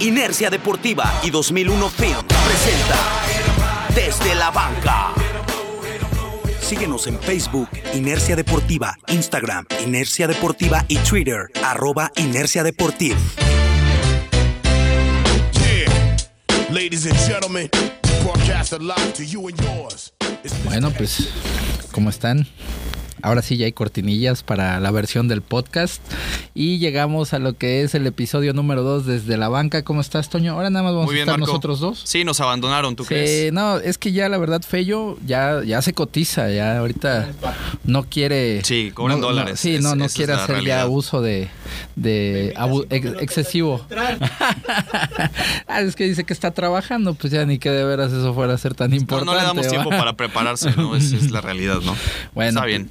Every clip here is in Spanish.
Inercia Deportiva y 2001 Film presenta Desde la Banca. Síguenos en Facebook, Inercia Deportiva, Instagram, Inercia Deportiva y Twitter, arroba Inercia Deportiva. Ladies and gentlemen, broadcast live to you and yours. Bueno, pues, ¿cómo están? Ahora sí ya hay cortinillas para la versión del podcast y llegamos a lo que es el episodio número 2 desde la banca. ¿Cómo estás, Toño? Ahora nada más vamos Muy bien, a estar Marco. nosotros dos. Sí, nos abandonaron, ¿tú Sí, crees? no, es que ya la verdad Fello ya, ya se cotiza, ya ahorita no quiere... Sí, cobran no- no- dólares, sí, es- no, no quiere hacer ya uso de, de abu- ex- excesivo. ah, es que dice que está trabajando, pues ya ni que de veras eso fuera a ser tan No, importante. no le damos ¿va? tiempo para prepararse, ¿no? Esa es la realidad, ¿no? Bueno, Está bien.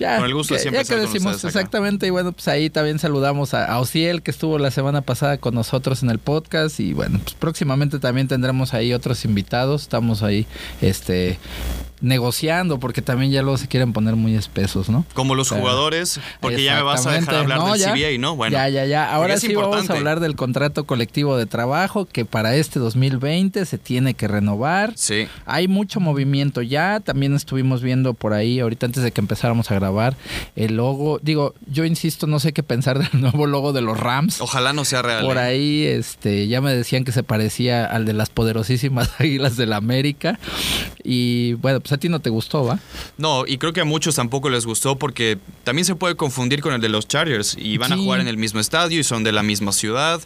Ya, Con el gusto que- siempre ya que decimos acá. exactamente, y bueno, pues ahí también saludamos a, a Ociel, que estuvo la semana pasada con nosotros en el podcast, y bueno, pues próximamente también tendremos ahí otros invitados, estamos ahí, este, negociando, porque también ya luego se quieren poner muy espesos, ¿no? Como los Pero- jugadores, porque ya me vas a dejar hablar No, del ya. CBA, ¿no? Bueno. ya, ya, ya. Ahora sí vamos a hablar del contrato colectivo de trabajo que para este 2020 se tiene que renovar. Sí. Hay mucho movimiento ya, también estuvimos viendo por ahí, ahorita antes de que empezáramos a grabar, el logo, digo, yo insisto, no sé qué pensar del nuevo logo de los Rams. Ojalá no sea real. Por ¿eh? ahí, este, ya me decían que se parecía al de las poderosísimas Águilas del la América. Y bueno, pues a ti no te gustó, ¿va? No, y creo que a muchos tampoco les gustó porque también se puede confundir con el de los Chargers y van a jugar en el mismo estadio y son de la misma ciudad,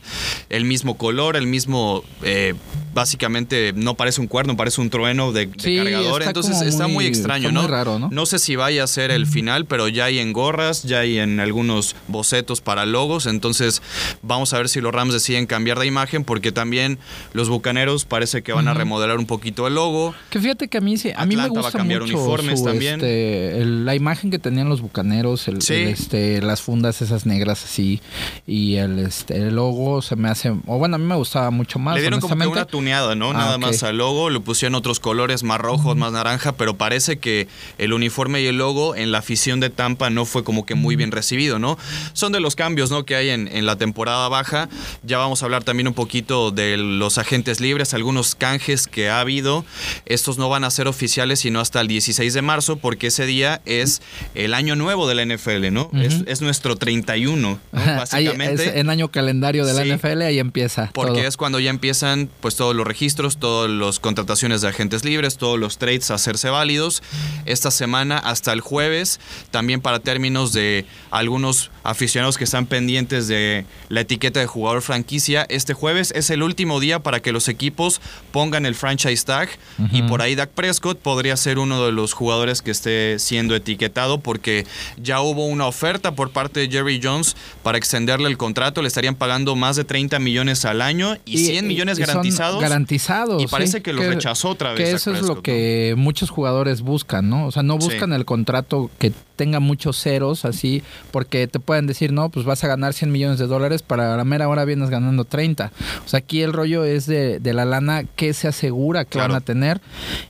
el mismo color, el mismo, eh, básicamente no parece un cuerno, parece un trueno de, de Sí, cargador, está entonces está muy, extraño, está ¿no? muy raro, ¿no? sé si vaya a ser el final, pero ya hay en gorras, ya hay en algunos bocetos para logos, entonces vamos a ver si los Rams deciden cambiar de imagen porque también los Bucaneros parece que van a remodelar un poquito el logo. Que fíjate que a mí sí, a mí me Atlanta va a gusta cambiar mucho uniformes su, también. este, el- la imagen que tenían los bucaneros, el, Sí. el, este, las fundas esas negras así y el, este, el logo se me hace, o bueno, a mí me gustaba mucho más. Le dieron como que una tuneada, ¿no? Ah, Nada ok. más al logo, le pusieron otros colores más rojos, más naranja, pero parece que el uniforme y el logo en la afición de Tampa no fue como que muy bien recibido, ¿no? Son de los cambios, ¿no? Que hay en, en la temporada baja. Ya vamos a hablar también un poquito de los agentes libres, algunos canjes que ha habido. Estos no van a ser oficiales sino hasta el 16 de marzo, porque ese día es el año nuevo de la NFL, ¿no? es, es nuestro 31, ¿no? Ahí Básicamente. es en año calendario de la Sí. NFL ahí empieza. Porque todo. es cuando ya empiezan pues todos los registros, todas las contrataciones de agentes libres, todos los trades a hacerse válidos. Esta semana hasta el jueves, también para términos de algunos aficionados que están pendientes de la etiqueta de jugador franquicia, este jueves es el último día para que los equipos pongan el franchise tag y por ahí Dak Prescott podría ser uno de los jugadores que esté siendo etiquetado porque ya hubo una oferta por parte de Jerry Jones para extenderle el contrato, le estarían pagando más de 30 millones al año y, 100 millones y garantizados. Garantizados. Y parece sí, que lo rechazó otra vez Que eso es lo que muchos jugadores buscan, ¿no? O sea, no buscan Sí. el contrato que tenga muchos ceros así, porque te pueden decir, no, pues vas a ganar 100 millones de dólares, para la mera hora vienes ganando 30. O sea, aquí el rollo es de, de la lana que se asegura que Claro. van a tener.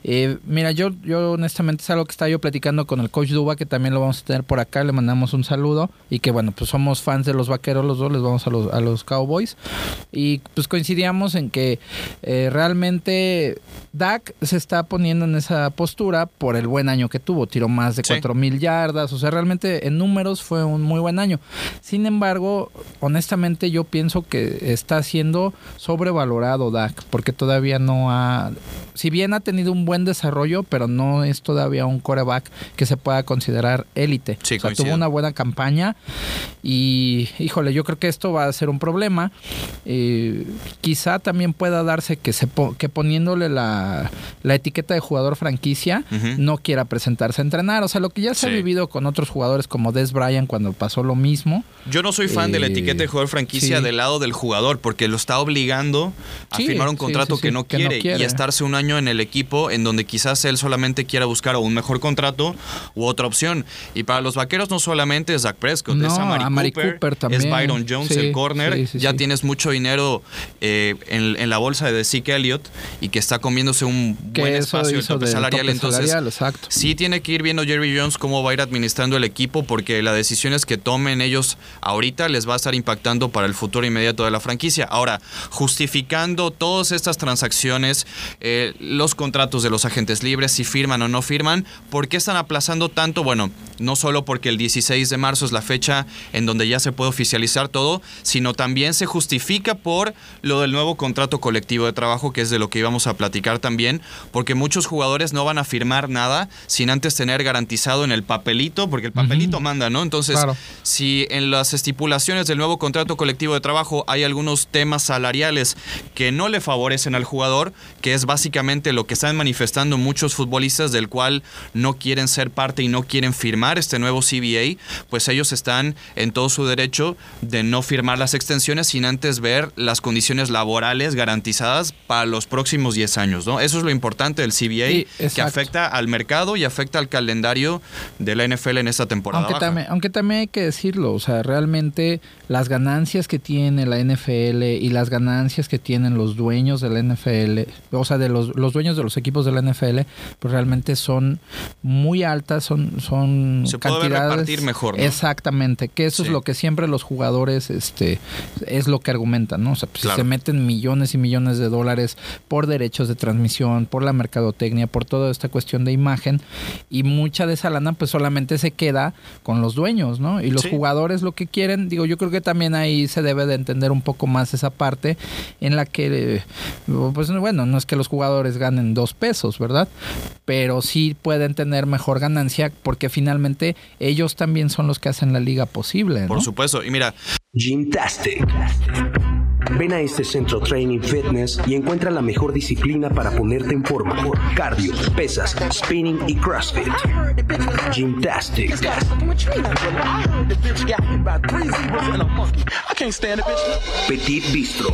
Eh, mira, yo, yo honestamente es algo que estaba yo platicando con el coach Duba, que también lo vamos a tener por acá, le mandamos un saludo, y que bueno, pues somos fans de los vaqueros los dos, les vamos a los, a los Cowboys, y pues coincidíamos en que eh, realmente Dak se está poniendo en esa postura por el buen año que tuvo, tiró más de Sí. cuatro mil yardas, o sea, realmente en números fue un muy buen año. Sin embargo, honestamente yo pienso que está siendo sobrevalorado Dak, porque todavía no ha, si bien ha tenido un buen desarrollo, pero no es todavía un coreback que se pueda considerar élite. Sí, o sea, coincido. tuvo una buena campaña y, híjole, yo creo que esto va a ser un problema. Eh, quizá también pueda darse que, se po- que poniéndole la, la etiqueta de jugador franquicia no quiera presentarse a entrenar. O sea, lo que ya se ha Sí. Con otros jugadores como Des Bryant cuando pasó lo mismo. Yo no soy fan de la Eh, etiqueta de jugador franquicia sí. del lado del jugador porque lo está obligando a Sí, firmar un contrato sí, que, no que no quiere, y estarse un año en el equipo en donde quizás él solamente quiera buscar un mejor contrato u otra opción. Y para los vaqueros no solamente es Zach Prescott, No, es Amari, Amari Cooper, Cooper también. es Byron Jones, el corner. ya tienes mucho dinero eh, en, en la bolsa de Zeke Elliott y que está comiéndose un Que buen espacio hizo tope salarial. tope Entonces, salarial, exacto. sí tiene que ir viendo Jerry Jones cómo va a ir administrando el equipo porque las decisiones que tomen ellos ahorita les va a estar impactando para el futuro inmediato de la franquicia. Ahora, justificando todas estas transacciones, eh, los contratos de los agentes libres, si firman o no firman, ¿por qué están aplazando tanto? Bueno, no solo porque el 16 de marzo es la fecha en donde ya se puede oficializar todo, sino también se justifica por lo del nuevo contrato colectivo de trabajo, que es de lo que íbamos a platicar también, porque muchos jugadores no van a firmar nada sin antes tener garantizado en el papelito, porque el papelito manda, ¿no? Entonces, si en las estipulaciones del nuevo contrato colectivo de trabajo hay algunos temas salariales que no le favorecen al jugador, que es básicamente lo que están manifestando muchos futbolistas del cual no quieren ser parte y no quieren firmar este nuevo CBA, pues ellos están en todo su derecho de no firmar las extensiones sin antes ver las condiciones laborales garantizadas para los próximos 10 años, ¿no? Eso es lo importante del CBA, que afecta al mercado y afecta al calendario de la NFL en esta temporada. Aunque, También, aunque también hay que decirlo, o sea, realmente las ganancias que tiene la NFL y las ganancias que tienen los dueños de la NFL, o sea, de los, los dueños de los equipos de la NFL, pues realmente son muy altas, son, son Se puede repartir mejor. Exactamente, que eso es lo que siempre los jugadores este, es lo que argumentan, ¿no? O sea, pues, se meten millones y millones de dólares por derechos de transmisión, por la mercadotecnia, por toda esta cuestión de imagen, y mucha de esa lana pues solamente se queda con los dueños, ¿no? Y los jugadores lo que quieren, digo, yo creo que también ahí se debe de entender un poco más esa parte en la que, pues bueno, no es que los jugadores ganen dos pesos, ¿verdad? Pero sí pueden tener mejor ganancia porque finalmente ellos también son los que hacen la liga posible. Por supuesto, y mira. Gymtastic. Ven a este centro Training Fitness y encuentra la mejor disciplina para ponerte en forma. Cardio, pesas, spinning y CrossFit. Gymtastic. Petit Bistro.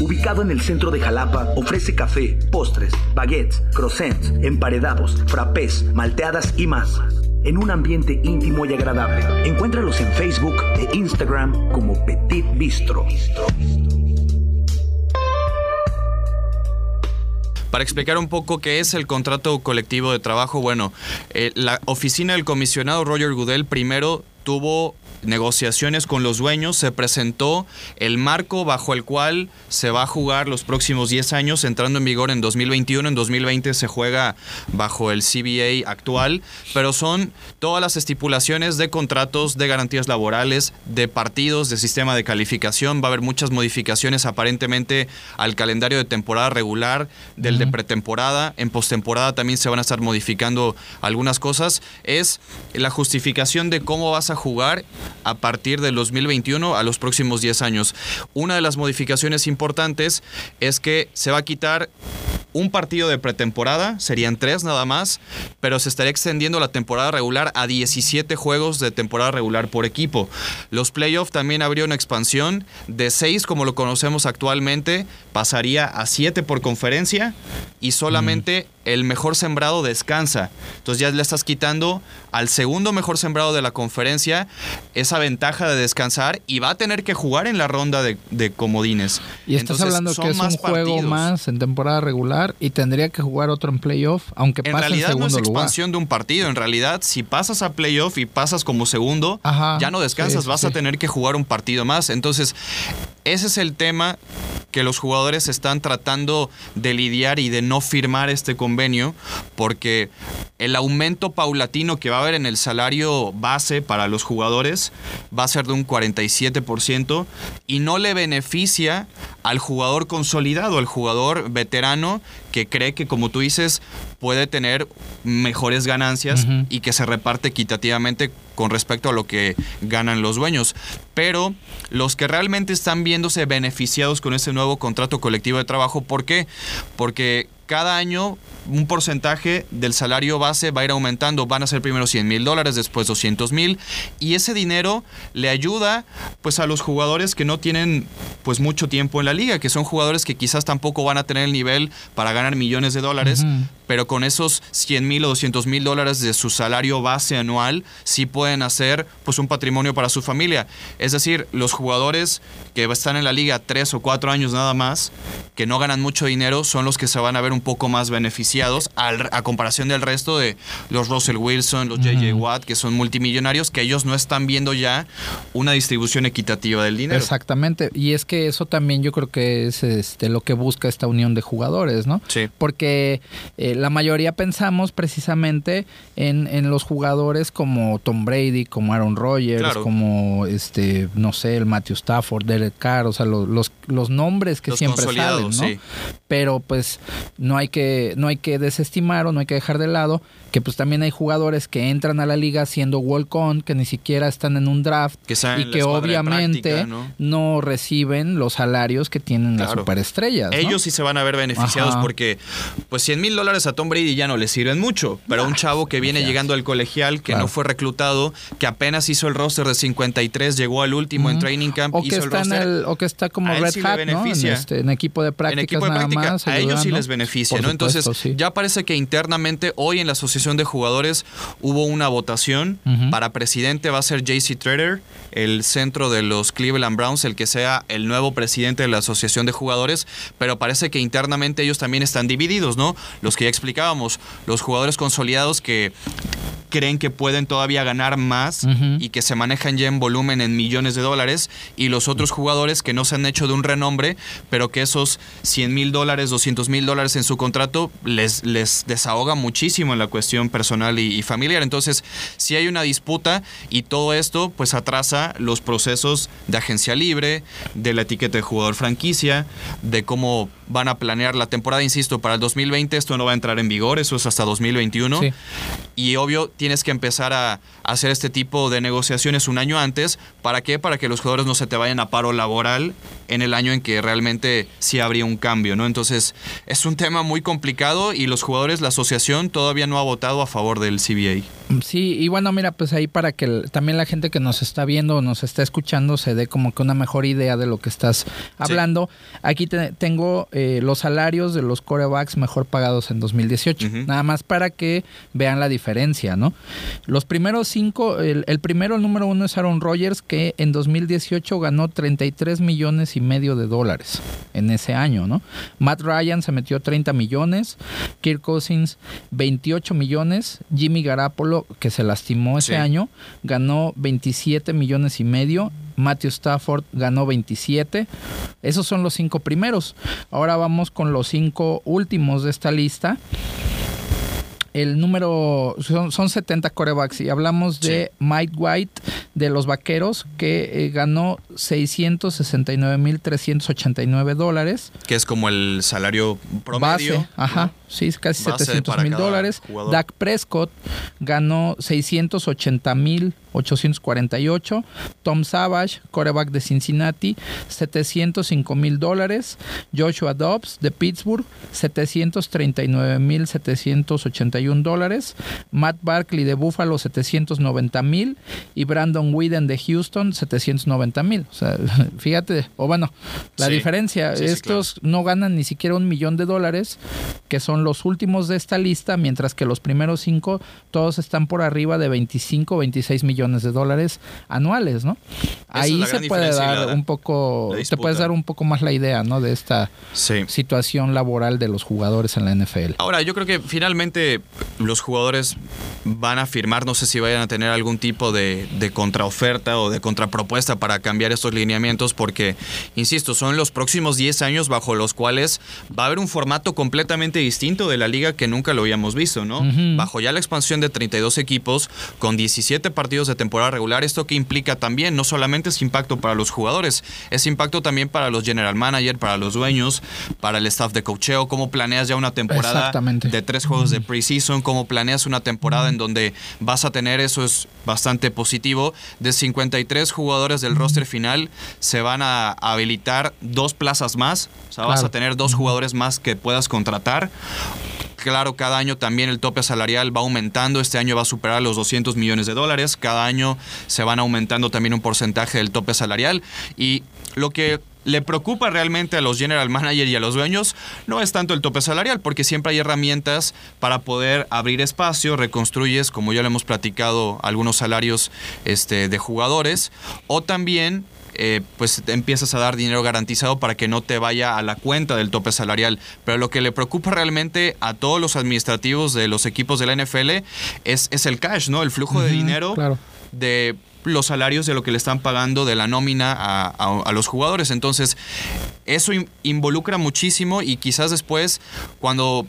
Ubicado en el centro de Jalapa, ofrece café, postres, baguettes, croissants, emparedados, frappés, malteadas y más en un ambiente íntimo y agradable. Encuéntralos en Facebook e Instagram como Petit Bistro. Para explicar un poco qué es el contrato colectivo de trabajo, bueno, eh, la oficina del comisionado Roger Goodell primero tuvo negociaciones con los dueños, se presentó el marco bajo el cual se va a jugar los próximos 10 años, entrando en vigor en 2021, en 2020 se juega bajo el CBA actual, pero son todas las estipulaciones de contratos, de garantías laborales, de partidos, de sistema de calificación, va a haber muchas modificaciones aparentemente al calendario de temporada regular, del de pretemporada, en postemporada también se van a estar modificando algunas cosas, es la justificación de cómo vas a jugar a partir del 2021 a los próximos 10 años. Una de las modificaciones importantes es que se va a quitar un partido de pretemporada, serían tres nada más, pero se estaría extendiendo la temporada regular a 17 juegos de temporada regular por equipo. Los playoffs también habría una expansión de 6 como lo conocemos actualmente, pasaría a 7 por conferencia y solamente el mejor sembrado descansa. Entonces ya le estás quitando al segundo mejor sembrado de la conferencia esa ventaja de descansar y va a tener que jugar en la ronda de, comodines. Y estás hablando que es un juego más en temporada regular y tendría que jugar otro en playoff, aunque pase en realidad segundo no es expansión de un partido. En realidad, si pasas a playoff y pasas como segundo, ya no descansas, vas a tener que jugar un partido más. Entonces, ese es el tema que los jugadores están tratando de lidiar y de no firmar este convenio, porque el aumento paulatino que va a haber en el salario base para los jugadores va a ser de un 47% y no le beneficia al jugador consolidado, al jugador veterano que cree que, como tú dices, puede tener mejores ganancias y que se reparte equitativamente con respecto a lo que ganan los dueños. Pero los que realmente están viéndose beneficiados con ese nuevo contrato colectivo de trabajo, ¿por qué? Porque cada año un porcentaje del salario base va a ir aumentando. Van a ser primero 100 mil dólares, después 200 mil. Y ese dinero le ayuda pues a los jugadores que no tienen pues mucho tiempo en la liga, que son jugadores que quizás tampoco van a tener el nivel para ganar millones de dólares, pero con esos 100 mil o 200 mil dólares de su salario base anual sí pueden hacer pues un patrimonio para su familia. Es decir, los jugadores que están en la liga tres o cuatro años nada más, que no ganan mucho dinero, son los que se van a ver un poco más beneficiados al- a comparación del resto de los Russell Wilson, los JJ Watt, que son multimillonarios, que ellos no están viendo ya una distribución equitativa del dinero. Exactamente. Y es que eso también yo creo que es este, lo que busca esta unión de jugadores, ¿no? Sí. Porque eh, la mayoría pensamos precisamente en, en los jugadores como Tom Brady, como Aaron Rodgers, Claro. como este, no sé, el Matthew Stafford, Derek Carr, o sea, lo- los, los nombres que Los siempre salen, ¿no? sí. Pero pues no hay que, no hay que desestimar o no hay que dejar de lado que pues también hay jugadores que entran a la liga siendo walk-on, que ni siquiera están en un draft Que y en que obviamente práctica, ¿no? ¿no? reciben los salarios que tienen las superestrellas. ¿no? Ellos sí se van a ver beneficiados Ajá. porque, pues, 100 mil dólares a Tom Brady ya no le sirven mucho. Pero un chavo que viene llegando al colegial, que Claro. no fue reclutado, que apenas hizo el roster de 53, llegó al último en training camp, o que hizo el está en roster. el, o que está como a Red sí Hat, ¿no? En, este, en equipo de prácticas en equipo de nada a ellos sí les beneficia, ¿no? Entonces, sí. ya parece que internamente hoy en la Asociación de Jugadores hubo una votación para presidente va a ser JC Treader, el centro de los Cleveland Browns, el que sea el nuevo presidente de la Asociación de Jugadores, pero parece que internamente ellos también están divididos, ¿no? Los que ya explicábamos, los jugadores consolidados que creen que pueden todavía ganar más y que se manejan ya en volumen en millones de dólares y los otros jugadores que no se han hecho de un renombre, pero que esos 100 mil dólares, 200 mil dólares en su contrato les, les desahoga muchísimo en la cuestión personal y, y familiar. Entonces, si hay una disputa y todo esto pues atrasa los procesos de agencia libre, de la etiqueta de jugador franquicia, de cómo van a planear la temporada, insisto, para el 2020 esto no va a entrar en vigor, eso es hasta 2021. Sí. Y obvio, tienes que empezar a hacer este tipo de negociaciones un año antes. ¿Para qué? Para que los jugadores no se te vayan a paro laboral en el año en que realmente sí habría un cambio, ¿no? Entonces, es un tema muy complicado y los jugadores, la asociación, todavía no ha votado a favor del CBA. Sí, y bueno, mira, pues ahí para que también la gente que nos está viendo o nos está escuchando se dé como que una mejor idea de lo que estás hablando. Aquí te- tengo eh, los salarios de los corebacks mejor pagados en 2018. Ujú. Nada más para que vean la diferencia, ¿no? Los primeros cinco, el, el primero, el número uno es Aaron Rodgers, que en 2018 ganó 33 millones y medio de dólares en ese año, ¿no? Matt Ryan se metió 30 millones, Kirk Cousins 28 millones, Jimmy Garapolo, que se lastimó ese Sí. año, ganó 27 millones y medio, Matthew Stafford ganó 27. Esos son los cinco primeros. Ahora vamos con los cinco últimos de esta lista. El número son, son 70 corebacks y hablamos de Mike White de los Vaqueros que eh, ganó 669.389 dólares. Que es como el salario promedio. Base, ajá, ¿no? sí, casi Base 700 para mil dólares. jugador. Dak Prescott ganó 680 mil 848. Tom Savage, coreback de Cincinnati, 705 mil dólares. Joshua Dobbs de Pittsburgh, 739 mil 781 dólares. Matt Barkley de Buffalo, 790 mil. Y Brandon Whedon de Houston, 790 mil. O sea, fíjate, o bueno, la Sí. diferencia, Sí, sí, estos no ganan ni siquiera un millón de dólares, que son los últimos de esta lista, mientras que los primeros cinco todos están por arriba de 25, 26 millones de dólares anuales, ¿no? Ahí se puede dar la- un poco, te puedes dar un poco más la idea, ¿no? De esta Sí. situación laboral de los jugadores en la NFL. Ahora, yo creo que finalmente los jugadores van a firmar, no sé si vayan a tener algún tipo de, de contraoferta o de contrapropuesta para cambiar estos lineamientos, porque, insisto, son los próximos 10 años bajo los cuales va a haber un formato completamente distinto de la liga que nunca lo habíamos visto, ¿no? Bajo ya la expansión de 32 equipos, con 17 partidos de temporada regular, esto que implica también, no solamente es impacto para los jugadores, es impacto también para los general manager, para los dueños, para el staff de cocheo, cómo planeas ya una temporada de tres juegos de preseason, cómo planeas una temporada en donde vas a tener, eso es bastante positivo, de 53 jugadores del roster final, se van a habilitar dos plazas más, o sea, vas a tener dos jugadores más que puedas contratar. Claro, cada año también el tope salarial va aumentando. Este año va a superar los 200 millones de dólares. Cada año se van aumentando también un porcentaje del tope salarial. Y lo que le preocupa realmente a los general manager y a los dueños no es tanto el tope salarial, porque siempre hay herramientas para poder abrir espacio, reconstruyes, como ya lo hemos platicado, algunos salarios este, de jugadores, o también eh, pues empiezas a dar dinero garantizado para que no te vaya a la cuenta del tope salarial. Pero lo que le preocupa realmente a todos los administrativos de los equipos de la NFL es, es el cash, ¿no? El flujo de dinero claro. de los salarios de lo que le están pagando de la nómina a, a- los jugadores. Entonces, eso in- involucra muchísimo y quizás después, cuando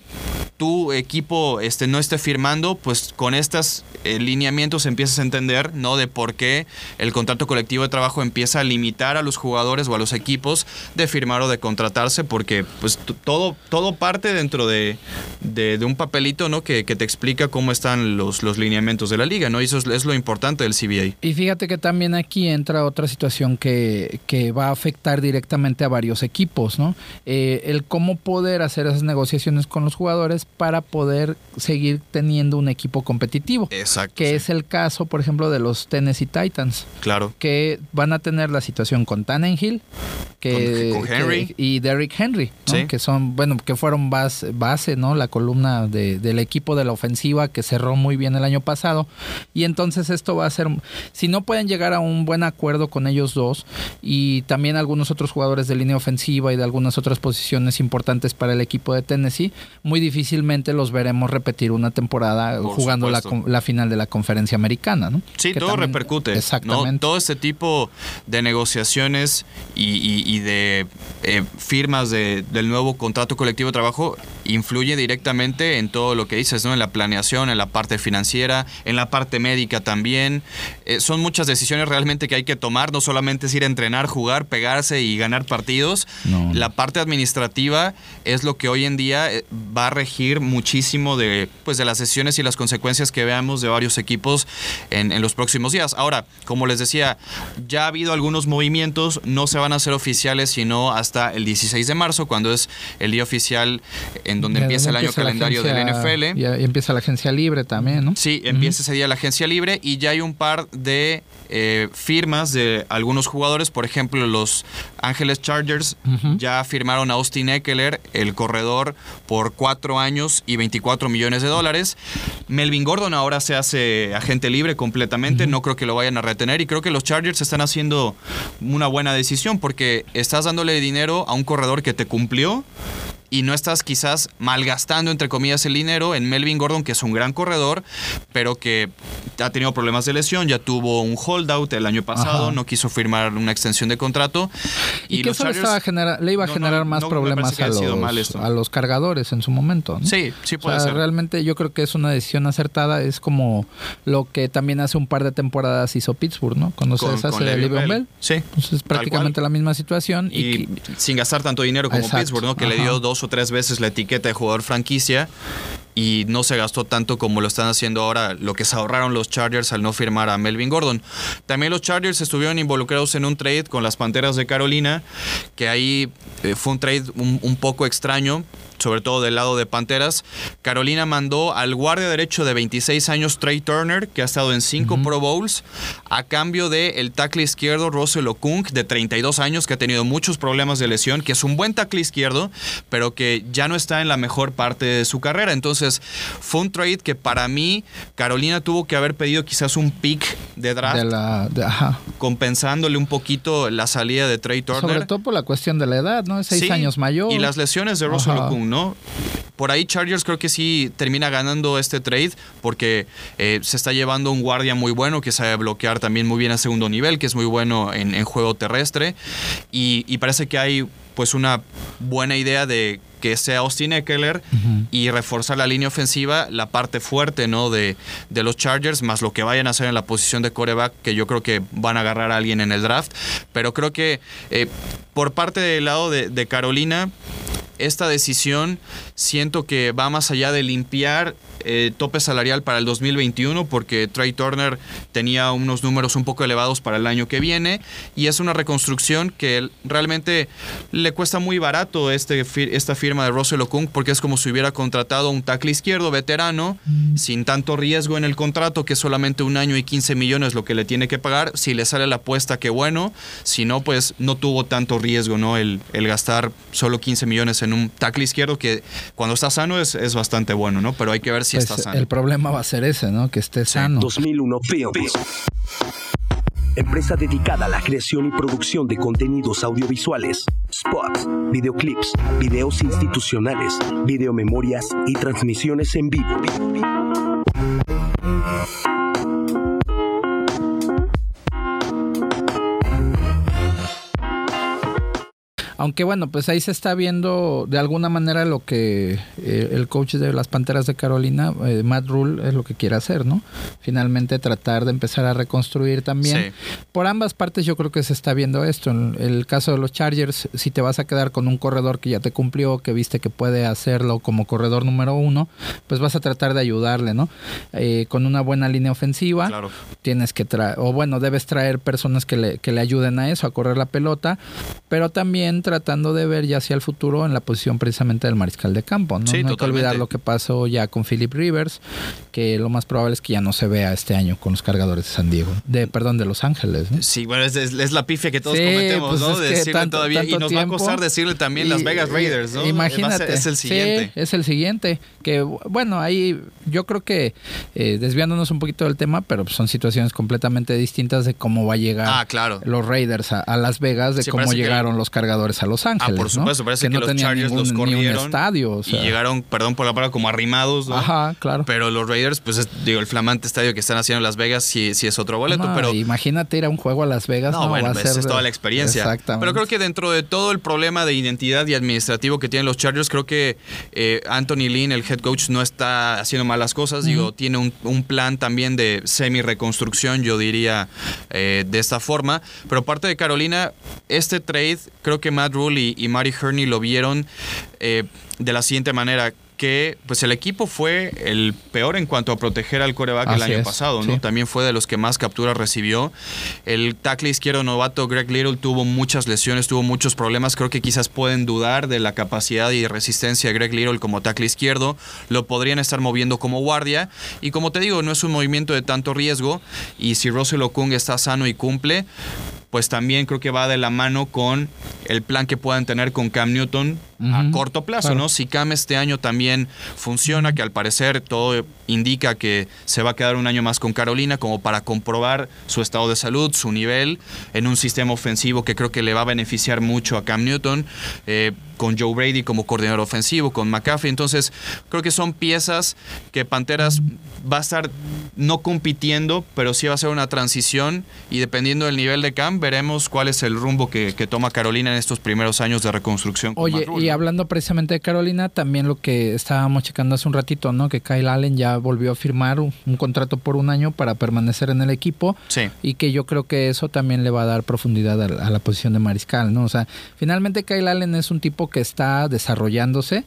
tu equipo este, no esté firmando, pues con estos lineamientos empiezas a entender, ¿no? De por qué el contrato colectivo de trabajo empieza a limitar a los jugadores o a los equipos de firmar o de contratarse, porque pues todo, todo parte dentro de, de- un papelito, ¿no? Que, que te explica cómo están los, los lineamientos de la liga, ¿no? Y eso es, lo importante del CBA. Fíjate que también aquí entra otra situación que, que va a afectar directamente a varios equipos, ¿no? Eh, el cómo poder hacer esas negociaciones con los jugadores para poder seguir teniendo un equipo competitivo. Exacto. Que sí. es el caso, por ejemplo, de los Tennessee Titans, Claro. que van a tener la situación con Tannenhill que, Con- con Henry. que- y Derrick Henry, ¿no? Sí. que son, bueno, que fueron base, base ¿no? La columna de- del equipo de la ofensiva que cerró muy bien el año pasado. Y entonces esto va a ser, si no pueden llegar a un buen acuerdo con ellos dos y también algunos otros jugadores de línea ofensiva y de algunas otras posiciones importantes para el equipo de Tennessee, muy difícilmente los veremos repetir una temporada Por jugando la, la final de la conferencia americana. ¿no? Sí, Que todo también- repercute. ¿no? Exactamente. Todo este tipo de negociaciones y, y- y de eh, firmas de- del nuevo contrato colectivo de trabajo influye directamente en todo lo que dices, ¿no? En la planeación, en la parte financiera, en la parte médica también. Eh, son muchas decisiones realmente que hay que tomar, no solamente es ir a entrenar, jugar, pegarse y ganar partidos. No. La parte administrativa es lo que hoy en día eh, va a regir muchísimo de, pues, de las decisiones y las consecuencias que veamos de varios equipos en, en los próximos días. Ahora, como les decía, ya ha habido algunos movimientos, no se van a hacer oficiales sino hasta el 16 de marzo, cuando es el día oficial en donde Ya, empieza el año empieza calendario de la agencia- NFL. Y empieza la agencia libre también, ¿no? Sí, empieza ese día la agencia libre y ya hay un par de eh, firmas de algunos jugadores. Por ejemplo, los Ángeles Chargers ya firmaron a Austin Eckler, el corredor, por cuatro años y 24 millones de dólares. Melvin Gordon ahora se hace agente libre completamente. No creo que lo vayan a retener y creo que los Chargers están haciendo una buena decisión porque estás dándole dinero a un corredor que te cumplió y no estás quizás malgastando, entre comillas, el dinero en Melvin Gordon, que es un gran corredor, pero que ha tenido problemas de lesión, ya tuvo un holdout el año pasado, Ajá. no quiso firmar una extensión de contrato. Y, que los eso le, Chargers- iba a No, no, generar más no problemas que a los, a los cargadores en su momento. Sí, sí O puede sea, ser. realmente yo creo que es una decisión acertada. Es como lo que también hace un par de temporadas hizo Pittsburgh, ¿no? Cuando se Con- deshace con de Le'Veon Bell. Sí. Pues es prácticamente la misma situación. Y, y que- sin gastar tanto dinero como Exacto. Pittsburgh, ¿no? Que le dio dos o tres veces la etiqueta de jugador franquicia y no se gastó tanto como lo están haciendo ahora, lo que se ahorraron los Chargers al no firmar a Melvin Gordon. También los Chargers estuvieron involucrados en un trade con las Panteras de Carolina, que ahí eh, fue un trade un, un poco extraño. Sobre todo del lado de Panteras. Carolina mandó al guardia derecho de 26 años, Trey Turner, que ha estado en cinco Pro Bowls, a cambio de el tackle izquierdo Russell Okung, de 32 años, que ha tenido muchos problemas de lesión, que es un buen tackle izquierdo, pero que ya no está en la mejor parte de su carrera. Entonces, fue un trade que para mí, Carolina tuvo que haber pedido quizás un pick de draft, de la, de- ajá. compensándole un poquito la salida de Trey Turner. Sobre todo por la cuestión de la edad, ¿no? Es seis Sí, años mayor. Y las lesiones de Russell Ajá. ¿No? Por ahí Chargers creo que sí termina ganando este trade porque eh, se está llevando un guardia muy bueno que sabe bloquear también muy bien a segundo nivel, que es muy bueno en, en juego terrestre. Y, y parece que hay pues una buena idea de que sea Austin Eckler y reforzar la línea ofensiva, la parte fuerte ¿no? de, de los Chargers, más lo que vayan a hacer en la posición de coreback, que yo creo que van a agarrar a alguien en el draft. Pero creo que eh, por parte del lado de, de Carolina, esta decisión siento que va más allá de limpiar eh, tope salarial para el 2021 porque Trey Turner tenía unos números un poco elevados para el año que viene y es una reconstrucción que realmente le cuesta muy barato este, esta firma de Russell Okung porque es como si hubiera contratado a un tackle izquierdo veterano sin tanto riesgo en el contrato que es solamente un año y 15 millones lo que le tiene que pagar. Si le sale la apuesta que bueno. Si no pues no tuvo tanto riesgo no el, el gastar solo 15 millones en un tackle izquierdo que cuando está sano es, es bastante bueno no pero hay que ver si Pues, está sano el problema va a ser ese, ¿no? Que esté sano. 2001 Films. empresa dedicada a la creación y producción de contenidos audiovisuales, spots, videoclips, videos institucionales, videomemorias y transmisiones en vivo. Aunque bueno, pues ahí se está viendo de alguna manera lo que eh, el coach de las Panteras de Carolina, eh, Matt Rule, es lo que quiere hacer, ¿no? Finalmente tratar de empezar a reconstruir también. Por ambas partes yo creo que se está viendo esto. En el caso de los Chargers, si te vas a quedar con un corredor que ya te cumplió, que viste que puede hacerlo como corredor número uno, pues vas a tratar de ayudarle, ¿no? Eh, con una buena línea ofensiva, Claro. tienes que traer, o bueno, debes traer personas que le, que le ayuden a eso, a correr la pelota, pero también tratando de ver ya hacia el futuro en la posición precisamente del mariscal de campo. No, Sí, No hay que olvidar lo que pasó ya con Philip Rivers, que lo más probable es que ya no se vea este año con los cargadores de San Diego, de perdón, de Los Ángeles. ¿no? Sí, bueno, es, es- es la pifia que todos Sí, cometemos, pues ¿no? que Decirle tanto- todavía. Y nos va a costar decirle también las Vegas Raiders, ¿no? Imagínate. Es el Sí, siguiente. es el siguiente. Que bueno, ahí yo creo que eh, desviándonos un poquito del tema, pero son situaciones completamente distintas de cómo va a llegar Ah, claro. los Raiders a, a Las Vegas, de Sí, cómo que- llegaron los cargadores a Los Ah, Ángeles. por ¿no? supuesto, parece que, no los Chargers ningún- los corrieron estadio. o sea. y llegaron, perdón por la palabra, como arrimados, ¿no? Ajá, claro. Pero los Raiders, pues es- digo, el flamante estadio que están haciendo en Las Vegas sí, sí es otro boleto, No, pero imagínate ir a un juego a Las Vegas. No, no, bueno, va a ser es toda la experiencia. Exactamente. Pero creo que dentro de todo el problema de identidad y administrativo que tienen los Chargers, creo que eh, Anthony Lynn, el head coach, no está haciendo malas cosas. Digo, tiene un, un plan también de semi-reconstrucción, yo diría, eh, de esta forma. Pero parte de Carolina, este trade, creo que Matt Rule y, y Marty Herney lo vieron eh, de la siguiente manera que pues el equipo fue el peor en cuanto a proteger al coreback el Así año es, pasado, ¿no? sí. También fue de los que más capturas recibió. El tackle izquierdo novato Greg Little tuvo muchas lesiones, tuvo muchos problemas. Creo que quizás pueden dudar de la capacidad y resistencia de Greg Little como tackle izquierdo. Lo podrían estar moviendo como guardia. Y como te digo, no es un movimiento de tanto riesgo. Y si Russell Okung está sano y cumple, pues también creo que va de la mano con el plan que puedan tener con Cam Newton a corto plazo, claro. ¿no? Si Cam este año también funciona, que al parecer todo indica que se va a quedar un año más con Carolina como para comprobar su estado de salud, su nivel en un sistema ofensivo que creo que le va a beneficiar mucho a Cam Newton, eh, con Joe Brady como coordinador ofensivo, con McCaffrey. Entonces, creo que son piezas que Panteras va a estar no compitiendo, pero sí va a ser una transición y dependiendo del nivel de Cam, veremos cuál es el rumbo que, que toma Carolina en estos primeros años de reconstrucción. con Oye, Rule, y hablando precisamente de Carolina, también lo que estábamos checando hace un ratito, ¿no? Que Kyle Allen ya volvió a firmar un, un contrato por un año para permanecer en el equipo. Sí. Y que yo creo que eso también le va a dar profundidad a, la- a la posición de mariscal, ¿no? O sea, finalmente Kyle Allen es un tipo que está desarrollándose,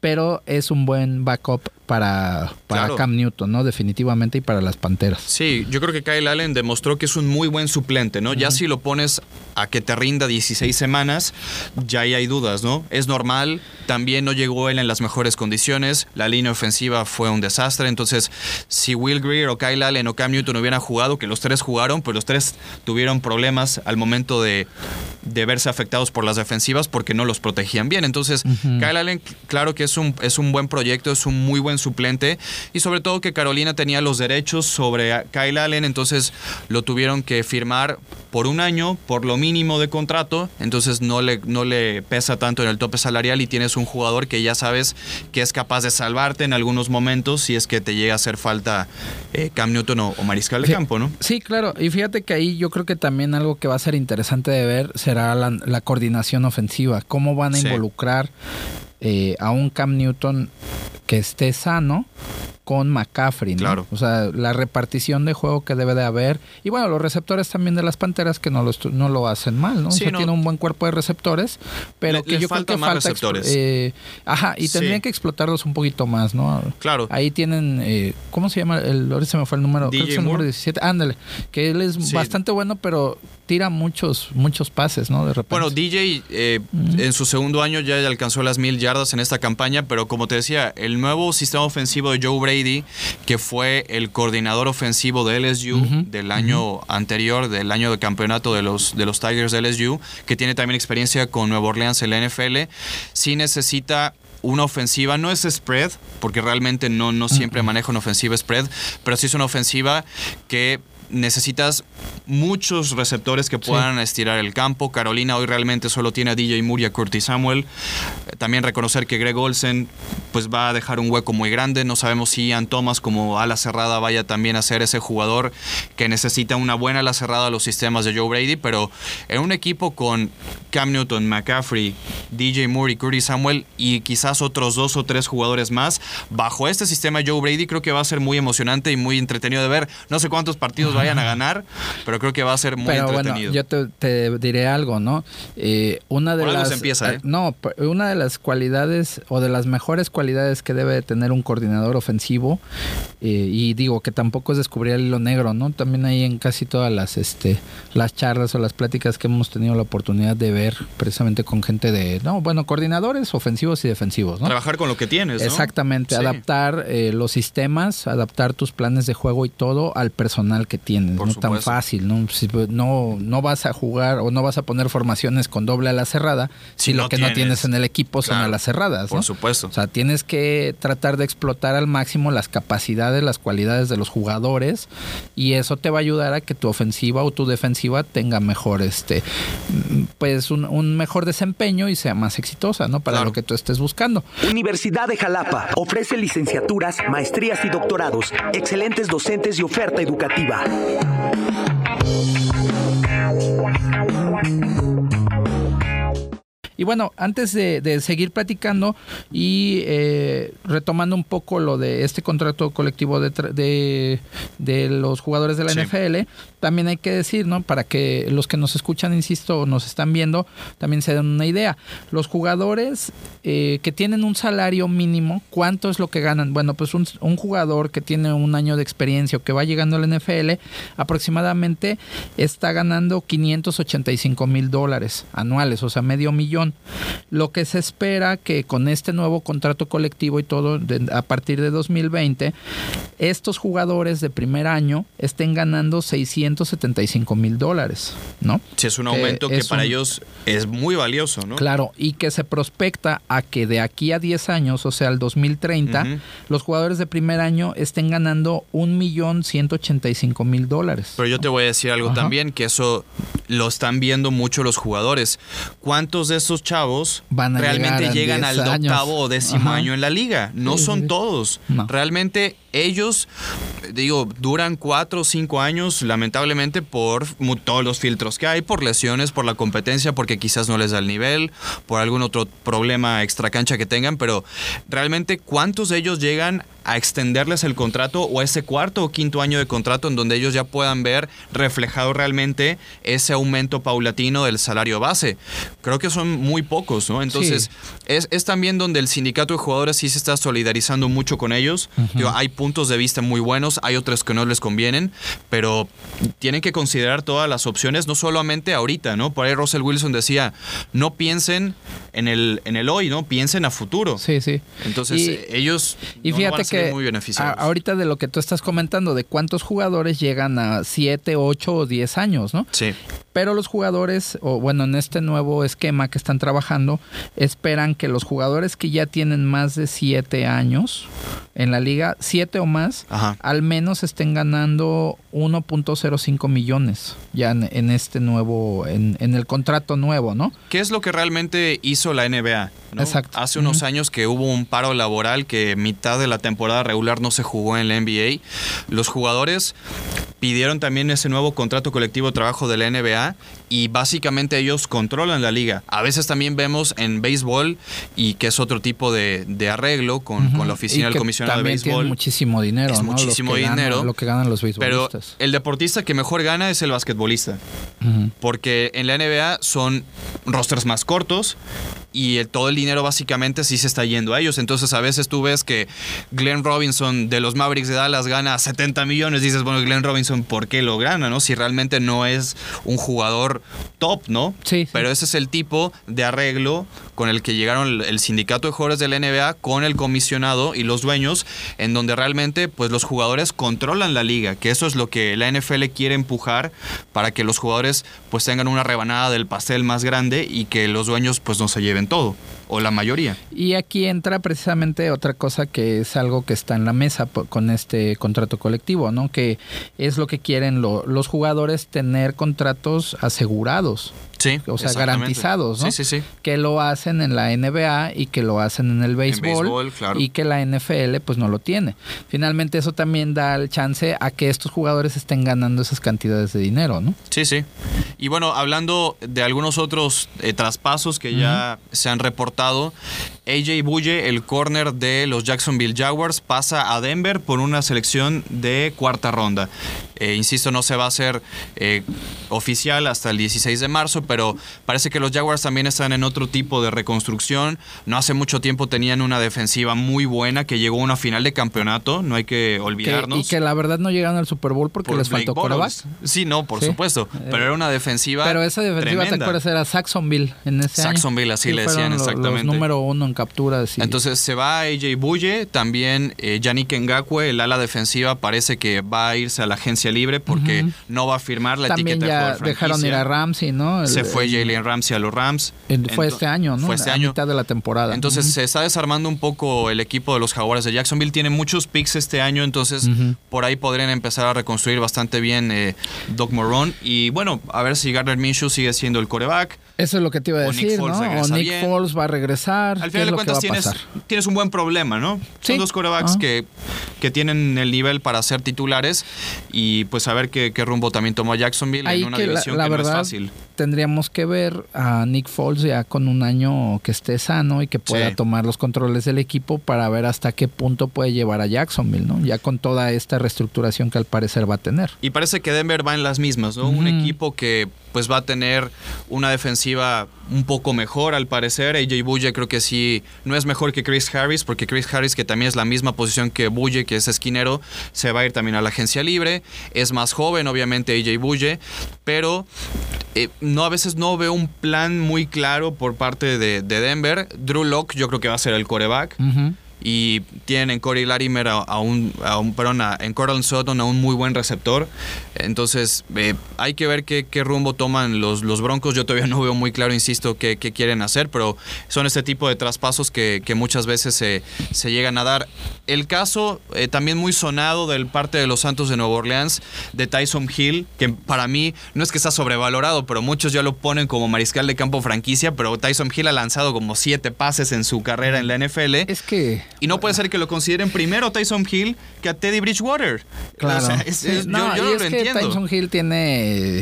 pero es un buen backup para, para Claro. Cam Newton, ¿no? Definitivamente y para las Panteras. Sí, yo creo que Kyle Allen demostró que es un muy buen suplente, ¿no? Ya si lo pones a que te rinda 16 semanas, ya ahí hay dudas, ¿no? Es normal, también no llegó él en las mejores condiciones, la línea ofensiva fue un desastre, entonces si Will Greer o Kyle Allen o Cam Newton hubieran jugado, que los tres jugaron, pues los tres tuvieron problemas al momento de, de verse afectados por las defensivas porque no los protegían bien. Entonces, Kyle Allen, claro que es un, es un buen proyecto, es un muy buen suplente y sobre todo que Carolina tenía los derechos sobre Kyle Allen, entonces lo tuvieron que firmar por un año, por lo mínimo de contrato, entonces no le, no le pesa tanto en el tope salarial y tienes un jugador que ya sabes que es capaz de salvarte en algunos momentos si es que te llega a hacer falta eh, Cam Newton o, o Mariscal de Sí. Campo, ¿no? Sí, claro. Y fíjate que ahí yo creo que también algo que va a ser interesante de ver será la, la coordinación ofensiva. Cómo van a Sí. involucrar eh, a un Cam Newton que esté sano con McCaffrey, ¿no? Claro. O sea, la repartición de juego que debe de haber. Y bueno, los receptores también de las Panteras que no lo, no lo hacen mal, ¿no? Sí, o sea, no. tiene un buen cuerpo de receptores, pero Le- que yo creo que más falta... receptores. eh, ajá, y Sí. tendrían que explotarlos un poquito más, ¿no? Claro. Ahí tienen, eh, ¿cómo se llama? El, ahorita se me fue el número, creo que es el número Moore. 17. Ándale, que él es Sí. bastante bueno, pero tira muchos, muchos pases, ¿no? De repente. Bueno, DJ eh, en su segundo año ya alcanzó las mil yardas en esta campaña, pero como te decía, el nuevo sistema ofensivo de Joe Brady, que fue el coordinador ofensivo de LSU del año anterior, del año de campeonato de los, de los Tigers de LSU, que tiene también experiencia con Nueva Orleans en la NFL, sí necesita una ofensiva, no es spread, porque realmente no, no siempre maneja una ofensiva spread, pero sí es una ofensiva que necesitas muchos receptores que puedan estirar el campo. Carolina hoy realmente solo tiene a DJ Moore y a Curtis Samuel. Eh, También reconocer que Greg Olsen pues va a dejar un hueco muy grande. No sabemos si Ian Thomas como ala cerrada vaya también a ser ese jugador que necesita una buena ala cerrada a los sistemas de Joe Brady, pero en un equipo con Cam Newton, McCaffrey, DJ Moore y Curtis Samuel y quizás otros dos o tres jugadores más, bajo este sistema Joe Brady creo que va a ser muy emocionante y muy entretenido de ver. No sé cuántos partidos vayan a ganar, pero creo que va a ser muy Pero bueno, entretenido. yo te, te diré algo, ¿no? Eh, una de Por algo las se empieza, ¿eh? no, p- una de las cualidades o de las mejores cualidades que debe de tener un coordinador ofensivo eh, y digo que tampoco es descubrir el hilo negro, ¿no? También ahí en casi todas las este las charlas o las pláticas que hemos tenido la oportunidad de ver precisamente con gente de no, bueno, coordinadores ofensivos y defensivos, ¿no? Trabajar con lo que tienes, ¿no? Exactamente, Sí. adaptar eh, los sistemas, adaptar tus planes de juego y todo al personal que tienes. Por no tan fácil, ¿no? Si, pues, no no vas a jugar o no vas a poner formaciones con doble a la cerrada si, Si lo no que no tienes. en el equipo son a las cerradas, Por ¿no? supuesto. O sea, tienes que tratar de explotar al máximo las capacidades, las cualidades de los jugadores y eso te va a ayudar a que tu ofensiva o tu defensiva tenga mejor este pues un, un mejor desempeño y sea más exitosa, ¿no? Para Claro. lo que tú estés buscando. Universidad de Jalapa ofrece licenciaturas, maestrías y doctorados, excelentes docentes y oferta educativa. Thank you. Y bueno, antes de, de seguir platicando y eh, retomando un poco lo de este contrato colectivo de, de, de los jugadores de la Sí. NFL, también hay que decir, ¿no? Para que los que nos escuchan, insisto, o nos están viendo, también se den una idea. Los jugadores eh, que tienen un salario mínimo, ¿cuánto es lo que ganan? Bueno, pues un, un jugador que tiene un año de experiencia o que va llegando a la NFL, aproximadamente está ganando 585 mil dólares anuales, o sea, medio millón. Lo que se espera que con este nuevo contrato colectivo y todo, de- a partir de 2020, estos jugadores de primer año estén ganando 675 mil dólares, ¿no? Sí, es un aumento que para un- ellos es muy valioso, ¿no? Claro, y que se prospecta a que de aquí a 10 años, o sea, al 2030, Ujú. los jugadores de primer año estén ganando 1.185.000 dólares. Pero yo te voy a decir algo Ajá. también, que eso lo están viendo mucho los jugadores. ¿Cuántos de estos chavos Van a realmente llegan al 10 años? octavo o décimo Ajá. año en la liga? No Sí, son sí. todos. No. Realmente ellos, digo, duran cuatro o cinco años, lamentablemente, por todos los filtros que hay, por lesiones, por la competencia, porque quizás no les da el nivel, por algún otro problema extracancha que tengan, pero realmente, ¿cuántos de ellos llegan a extenderles el contrato o ese cuarto o quinto año de contrato en donde ellos ya puedan ver reflejado realmente ese aumento paulatino del salario base? Creo que son muy pocos, ¿no? Entonces, Sí. es, es también donde el sindicato de jugadores sí se está solidarizando mucho con ellos. Digo, hay puntos de vista muy buenos, hay otros que no les convienen, pero tienen que considerar todas las opciones, no solamente ahorita, ¿no? Por ahí Russell Wilson decía, no piensen en el, en el hoy, ¿no? Piensen a futuro. Sí, sí. Entonces, Y- eh, ellos Y no- fíjate van a que muy a- beneficiados. ahorita de lo que tú estás comentando, de cuántos jugadores llegan a 7, 8 o 10 años, ¿no? Sí. Pero los jugadores, o bueno, en este nuevo esquema que están trabajando, esperan que los jugadores que ya tienen más de 7 años en la liga, 7 o más, Ajá. al menos estén ganando 1.05 millones ya en, en este nuevo, en, en el contrato nuevo, ¿no? ¿Qué es lo que realmente hizo la NBA? no? Exacto. Hace unos años que hubo un paro laboral que mitad de la temporada regular no se jugó en la NBA. Los jugadores pidieron también ese nuevo contrato colectivo de trabajo de la NBA y básicamente ellos controlan la liga. A veces también vemos en béisbol y que es otro tipo de, de arreglo con, con la Y oficina del comisionado de también tienen béisbol. muchísimo dinero, Es muchísimo que ganan- dinero. lo que ganan los Pero beisbolistas. el deportista que mejor gana es el basquetbolista. Porque en la NBA son rosters más cortos y el- todo el dinero básicamente sí se está yendo a ellos. Entonces a veces tú ves que Glenn Robinson de los Mavericks de Dallas gana 70 millones. Dices, bueno, Glenn Robinson, ¿por qué lo gana? no? Si realmente no es un jugador top, ¿no? Sí. Pero ese es el tipo de arreglo con el que llegaron el, el sindicato de jugadores de la NBA con el comisionado y los dueños, en donde realmente pues los jugadores controlan la liga, que eso es lo que la NFL quiere empujar para que los jugadores pues tengan una rebanada del pastel más grande y que los dueños pues no se lleven todo o la mayoría. Y aquí entra precisamente otra cosa que es algo que está en la mesa con este contrato colectivo, ¿no? Que es lo que quieren lo- los jugadores, tener contratos asegurados. Sí, O sea, garantizados, ¿no? Sí, sí, sí. Que lo hacen en la NBA y que lo hacen en el béisbol. béisbol, claro. Y que la NFL pues no lo tiene. Finalmente eso también da el chance a que estos jugadores estén ganando esas cantidades de dinero, ¿no? Sí, sí. Y bueno, hablando de algunos otros eh, traspasos que ya se han reportado, AJ Bulle, el corner de los Jacksonville Jaguars, pasa a Denver por una selección de cuarta ronda. Eh, insisto, no se va a hacer eh, oficial hasta el 16 de marzo, pero parece que los Jaguars también están en otro tipo de reconstrucción. No hace mucho tiempo tenían una defensiva muy buena que llegó a una final de campeonato, no hay que Que- olvidarnos. y que la verdad no llegaron al Super Bowl porque por les Blake faltó coreback. Sí, no, por Sí. supuesto. Pero era una defensiva. Pero esa defensiva, ¿te tremenda. acuerdas? Era Saxonville en ese año. Saxonville, así le decían, exactamente. Los número uno en capturas. y- Entonces se va AJ Bulle, también eh, Yannick Ngakwe, el ala defensiva, parece que va a irse a la agencia libre porque no va a firmar la también etiqueta de ya jugador dejaron ir a Ramsey, ¿no? El- Se fue Jalen Ramsey a los Rams. fue este año, ¿no? Fue este a año. mitad de la temporada. Entonces se está desarmando un poco el equipo de los Jaguares de Jacksonville. Tiene muchos picks este año, entonces por ahí podrían empezar a reconstruir bastante bien eh, Doc Moron. Y bueno, a ver si Gardner Minshew sigue siendo el coreback. Eso es lo que te iba a o decir. O Nick bien. Foles va a regresar. Al ¿Qué final de cuentas tienes, un buen problema, ¿no? Sí. Son dos corebacks Ajá. que, que tienen el nivel para ser titulares y pues a ver qué, qué rumbo también tomó Jacksonville Ahí en una la, división la que verdad no es fácil. Tendríamos que ver a Nick Foles ya con un año que esté sano y que pueda Sí. tomar los controles del equipo para ver hasta qué punto puede llevar a Jacksonville, ¿no? Ya con toda esta reestructuración que al parecer va a tener. Y parece que Denver va en las mismas, ¿no? Un equipo que pues va a tener una defensiva un poco mejor al parecer. AJ Bulle creo que sí no es mejor que Chris Harris, porque Chris Harris, que también es la misma posición que Bulle, que es esquinero, se va a ir también a la agencia libre. Es más joven, obviamente, AJ Bulle, pero eh, no a veces no veo un plan muy claro por parte de, de Denver. Drew Locke yo creo que va a ser el coreback. Ujú. Y tienen en Corey Larimer a, a un, a un- perdón, a- en Sutton a un muy buen receptor. Entonces, eh, hay que ver qué, qué rumbo toman los, los Broncos. Yo todavía no veo muy claro, insisto, qué, qué quieren hacer, pero son este tipo de traspasos que, que muchas veces se, se llegan a dar. El caso eh, también muy sonado del parte de los Santos de Nueva Orleans, de Tyson Hill, que para mí no es que está sobrevalorado, pero muchos ya lo ponen como mariscal de campo franquicia, pero Tyson Hill ha lanzado como siete pases en su carrera en la NFL. Es que Y no puede ser que lo consideren primero a Tyson Hill que a Teddy Bridgewater. Claro. O sea, es- Sí, es- yo- no, yo, y no es lo que entiendo. Tyson Hill tiene.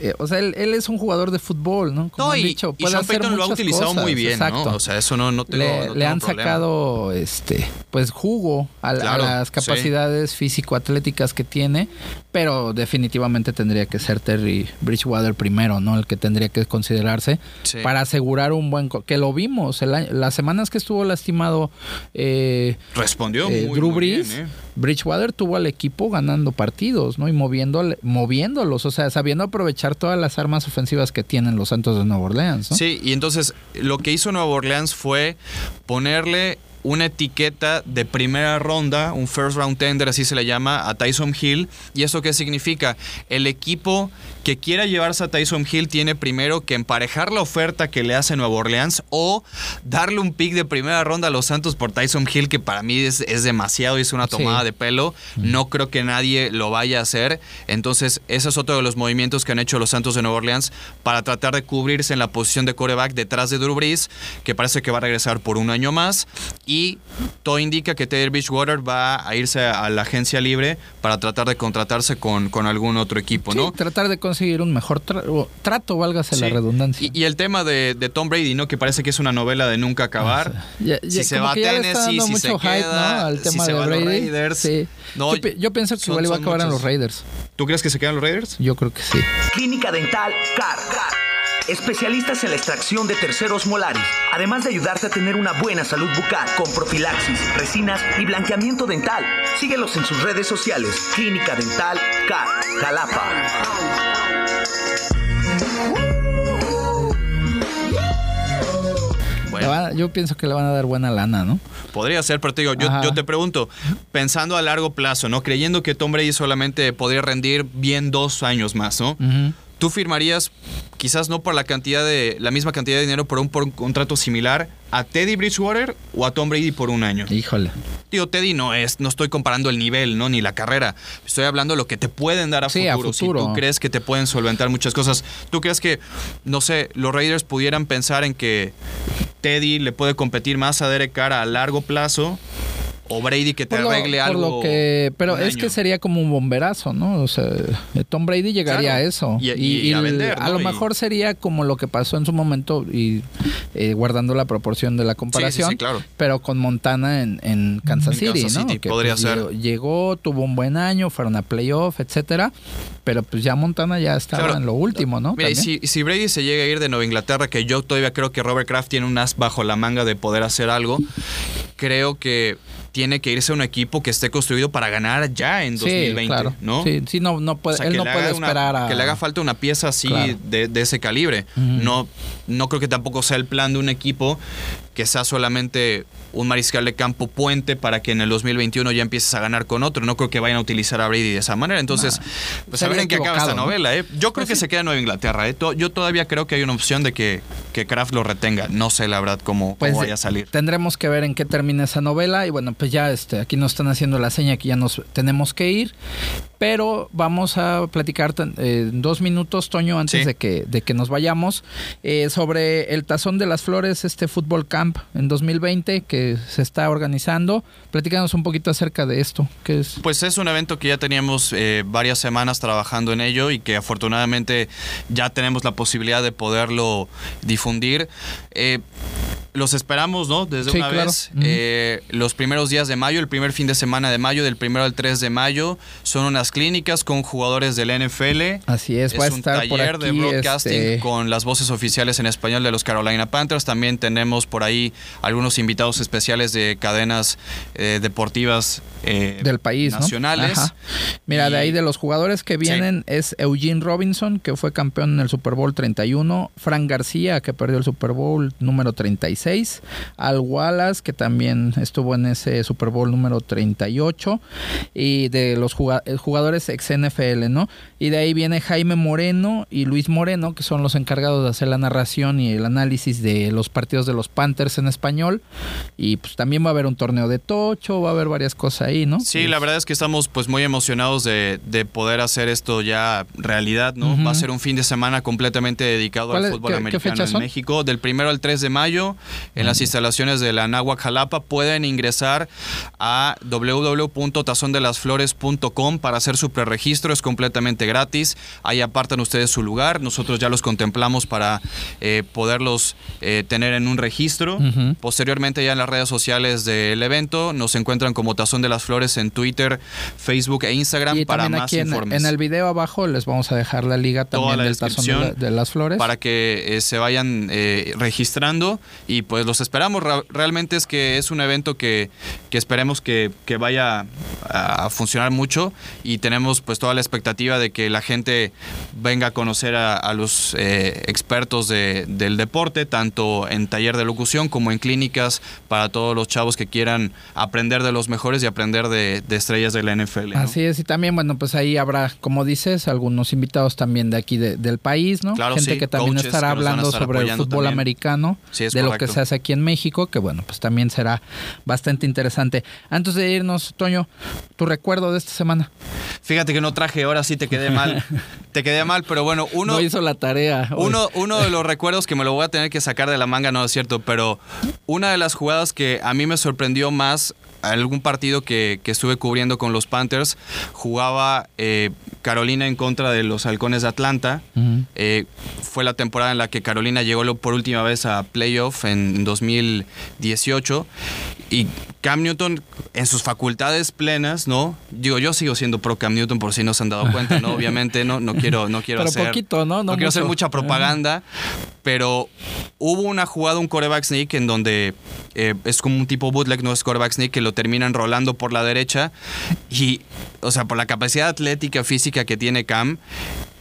eh, o sea, él, él es un jugador de fútbol, ¿no? Como No, han y, dicho, y puede Sean hacer Payton lo ha utilizado cosas, muy bien, exacto. ¿no? O sea, eso no, no tengo le, no le han problema. sacado este pues jugo a, a Claro, las sí. capacidades físico-atléticas que tiene, pero definitivamente tendría que ser Terry Bridgewater primero, ¿no? El que tendría que considerarse Sí. para asegurar un buen... Que lo vimos, el año- las semanas que estuvo lastimado eh, Respondió eh, muy, Drew muy Brees, bien, ¿eh? Bridgewater tuvo al equipo ganando partidos, ¿no? Y moviéndole, moviéndolos, o sea, sabiendo aprovechar todas las armas ofensivas que tienen los Santos de Nueva Orleans, ¿no? Sí, y entonces lo que hizo Nueva Orleans fue ponerle una etiqueta de primera ronda, un first round tender, así se le llama, a Tyson Hill. ¿Y eso qué significa? El equipo que quiera llevarse a Tyson Hill tiene primero que emparejar la oferta que le hace Nueva Orleans o darle un pick de primera ronda a los Santos por Tyson Hill, que para mí es, es demasiado y es una Sí. tomada de pelo. No creo que nadie lo vaya a hacer. Entonces, ese es otro de los movimientos que han hecho los Santos de Nueva Orleans para tratar de cubrirse en la posición de coreback detrás de Drew Brees, que parece que va a regresar por un año más. Y todo indica que Teddy Bridgewater va a irse a la agencia libre para tratar de contratarse con, con algún otro equipo, Sí, ¿no? tratar de conseguir un mejor tra- trato, válgase la Sí. redundancia. Y, y el tema de, de Tom Brady, ¿no? Que parece que es una novela de nunca acabar. Ya- si se va a Tennessee, si mucho se hype, queda, ¿no? Al si tema se de va a los Brady. Raiders. Sí. No, yo, yo pienso que son- igual iba a acabar en los Raiders. ¿Tú crees que se quedan los Raiders? Yo creo que sí. Clínica Dental CAR. Especialistas en la extracción de terceros molares, además de ayudarte a tener una buena salud bucal con profilaxis, resinas y blanqueamiento dental. Síguelos en sus redes sociales. Clínica Dental CAR. Jalapa. Yo pienso que le van a dar buena lana, ¿no? Podría ser, pero te digo, yo, te pregunto, pensando a largo plazo, ¿no? Creyendo que Tom Brady solamente podría rendir bien dos años más, ¿no? Ujú. ¿Tú firmarías, quizás no por la cantidad de, la misma cantidad de dinero, por un, por un contrato similar a Teddy Bridgewater o a Tom Brady por un año? Híjole. Digo, Teddy no es, no estoy comparando el nivel, ¿no? Ni la carrera. Estoy hablando de lo que te pueden dar a, Sí, a futuro. futuro. Si tú crees que te pueden solventar muchas cosas. ¿Tú crees que, no sé, los Raiders pudieran pensar en que Teddy le puede competir más a Derek Carr a largo plazo? O Brady que te Por lo- arregle por algo. lo que, pero es que sería como un bomberazo, ¿no? O sea, Tom Brady llegaría Claro. a eso. Y- y a vender, a ¿no? lo mejor sería como lo que pasó en su momento y eh, guardando la proporción de la comparación, sí, claro. pero con Montana en, en Kansas En City, Kansas ¿no? City, Que, podría pues, ser. Llegó, tuvo un buen año, fueron a playoff, etcétera, pero pues ya Montana ya estaba Claro. en lo último, ¿no? Mira, y si, si Brady se llega a ir de Nueva Inglaterra, que yo todavía creo que Robert Kraft tiene un as bajo la manga de poder hacer algo, creo que tiene que irse a un equipo que esté construido para ganar ya en 2020, sí, claro. ¿no? Sí, sí, no, no puede, O sea, él no puede una- esperar a... Que le haga falta una pieza así Claro. de, de ese calibre. no, no creo que tampoco sea el plan de un equipo que sea solamente un mariscal de campo puente para que en el 2021 ya empieces a ganar con otro. No creo que vayan a utilizar a Brady de esa manera. Entonces, pues a ver en qué acaba esta novela. ¿eh? Yo creo Pues que sí. se queda en Nueva Inglaterra. ¿eh? Yo todavía creo que hay una opción de que, que Kraft lo retenga. No sé la verdad cómo, cómo Pues vaya a salir. tendremos que ver en qué termina esa novela y bueno, pues ya este aquí nos están haciendo la seña que ya nos tenemos que ir, pero vamos a platicar eh, dos minutos, Toño, antes Sí. de que de que nos vayamos eh, sobre el Tazón de las Flores, este fútbol camp en 2020 que se está organizando. Platícanos un poquito acerca de esto, que es Pues es un evento que ya teníamos eh, varias semanas trabajando en ello y que afortunadamente ya tenemos la posibilidad de poderlo difundir. Eh, los esperamos, ¿no? Desde Sí, una claro. vez. Eh, los primeros días de mayo, el primer fin de semana de mayo, del primero al 3 de mayo, son unas clínicas con jugadores del NFL. así es, va a es un estar por taller de aquí, broadcasting este, con las voces oficiales en español de los Carolina Panthers. También tenemos por ahí algunos invitados especiales de cadenas eh, deportivas eh, del país, ¿no? nacionales. Ajá. Mira, Y- de ahí de los jugadores que vienen es Eugene Robinson, que fue campeón en el Super Bowl 31, Frank García, que perdió el Super Bowl número 36, Al Wallace, que también estuvo en ese Super Bowl número 38, y de los eh, jugadores ex NFL, ¿no? Y de ahí viene Jaime Moreno y Luis Moreno, que son los encargados de hacer la narración y el análisis de los partidos de los Panthers en español. Y pues también va a haber un torneo de tocho, va a haber varias cosas ahí, ¿no? Sí, la verdad es que estamos pues muy emocionados de, de poder hacer esto ya realidad, ¿no? Va a ser un fin de semana completamente dedicado ¿Cuál al fútbol qué- americano en? México. Del primero al 3 de mayo, en las instalaciones de la Náhuac Jalapa, pueden ingresar a www.tazondelasflores.com para hacer su preregistro, es completamente gratis. Ahí apartan ustedes su lugar, nosotros ya los contemplamos para eh, poderlos eh, tener en un registro. Posteriormente ya en las redes sociales del evento nos encuentran como Tazón de las Flores en Twitter, Facebook e Instagram Y para más aquí en, informes. en el video abajo les vamos a dejar la liga también la del tazón de, la- descripción de las flores. para que eh, se vayan registrando y pues los esperamos. Ra- Realmente es que es un evento que, que esperemos que, que vaya a, funcionar mucho y tenemos pues toda la expectativa de que la gente venga a conocer a, a los eh, expertos de- del deporte, tanto en taller de locución como en clínicas para todos los chavos que quieran aprender de los mejores y aprender de, de estrellas de la NFL. ¿no? Así es, y también, bueno, pues ahí habrá, como dices, algunos invitados también de aquí de- del país, ¿no? Claro, Gente sí, que también estará hablando estar sobre el fútbol también. americano, Sí, es de lo que correcto. se hace aquí en México, que bueno, pues también será bastante interesante. Antes de irnos, Toño, tu recuerdo de esta semana. Fíjate que no traje, ahora sí te quedé mal. te quedé mal, pero bueno, uno, no hizo la tarea. hoy. Uno, uno de los recuerdos que me lo voy a tener que sacar de la manga, no es cierto, pero una de las jugadas que a mí me sorprendió más, algún partido que, que estuve cubriendo con los Panthers, jugaba eh, Carolina en contra de los Halcones de Atlanta. Eh, fue la temporada en la que Carolina llegó por última vez a playoff en 2018 y Cam Newton en sus facultades plenas, ¿no? Digo, yo sigo siendo pro Cam Newton por si no se han dado cuenta, ¿no? Obviamente no, no quiero, no quiero Pero hacer... poquito, ¿no? No quiero hacer mucha propaganda, pero hubo una jugada, un coreback sneak en donde eh, es como un tipo bootleg, no es coreback sneak, que lo terminan rolando por la derecha y, o sea, por la capacidad atlética, física que tiene Cam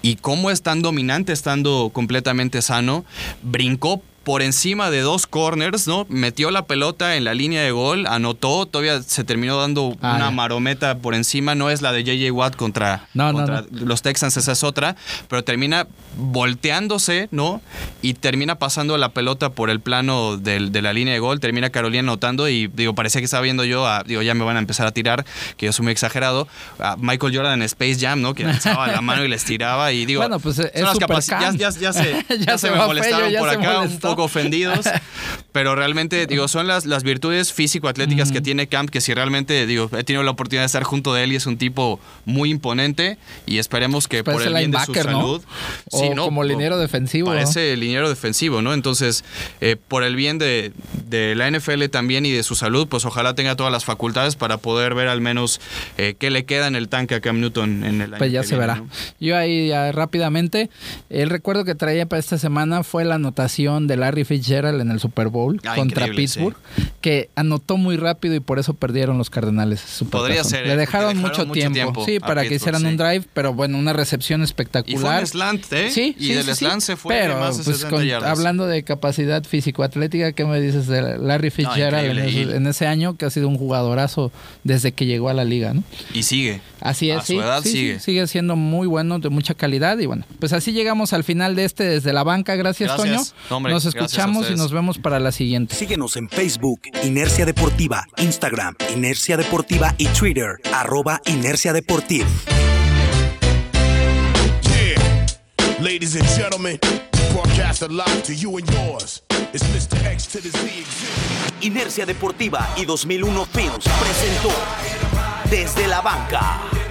y cómo es tan dominante estando completamente sano, brincó por encima de dos corners, ¿no? Metió la pelota en la línea de gol, anotó, todavía se terminó dando Ah, una marometa por encima, no es la de JJ Watt contra, No, contra no. los Texans, esa es otra, pero termina volteándose, ¿no? Y termina pasando la pelota por el plano del- de la línea de gol, termina Carolina anotando y digo, parecía que estaba viendo yo, a- digo, ya me van a empezar a tirar, que yo soy muy exagerado, a Michael Jordan en Space Jam, ¿no? Que alzaba la mano y les tiraba y digo, Bueno, pues, es son las ya, Cam. ya, ya se, Ya ya se se me molestaron por acá, un molestó. Poco ofendidos, pero realmente, digo, son las, las virtudes físico-atléticas que tiene Camp, que si realmente, digo, he tenido la oportunidad de estar junto de él y es un tipo muy imponente y esperemos que por Parece el bien de su ¿no? salud... O Sí, ¿no? como liniero defensivo. Parece liniero defensivo, ¿no? Entonces, eh, por el bien de, de la NFL también y de su salud, pues ojalá tenga todas las facultades para poder ver al menos eh, qué le queda en el tanque a Cam Newton en el año Pues ya se viene, verá. ¿no? Yo ahí ya rápidamente, el recuerdo que traía para esta semana fue la anotación de Larry Fitzgerald en el Super Bowl Ah, contra Pittsburgh, que anotó muy rápido y por eso perdieron los Cardenales. Podría ser, Le ¿eh? dejaron, mucho, tiempo. tiempo Sí, para que hicieran un drive, pero bueno, una recepción Y espectacular. fue un slant, ¿eh? Sí, y sí, del sí, sí. slant se fue Pero, más de pues, 60 con- yardas. hablando de capacidad físico-atlética, ¿qué me dices de Larry Fitzgerald en, increíble. ese, Y- en ese año que ha sido un jugadorazo desde que llegó a la liga, ¿no? Y sigue. Así es, A su sí, edad sí, sí, sigue. sigue siendo muy bueno, de mucha calidad y bueno, pues así llegamos al final de este desde la banca. Gracias, Gracias. Toño. No, hombre, nos escuchamos y nos vemos para la siguiente. Síguenos en Facebook, Inercia Deportiva, Instagram, Inercia Deportiva y Twitter, arroba Inercia Deportiva. Yeah. Ladies and gentlemen, broadcast live to you and yours. It's Mr. X to the Z. Inercia Deportiva y 2001 Films presentó Desde la banca.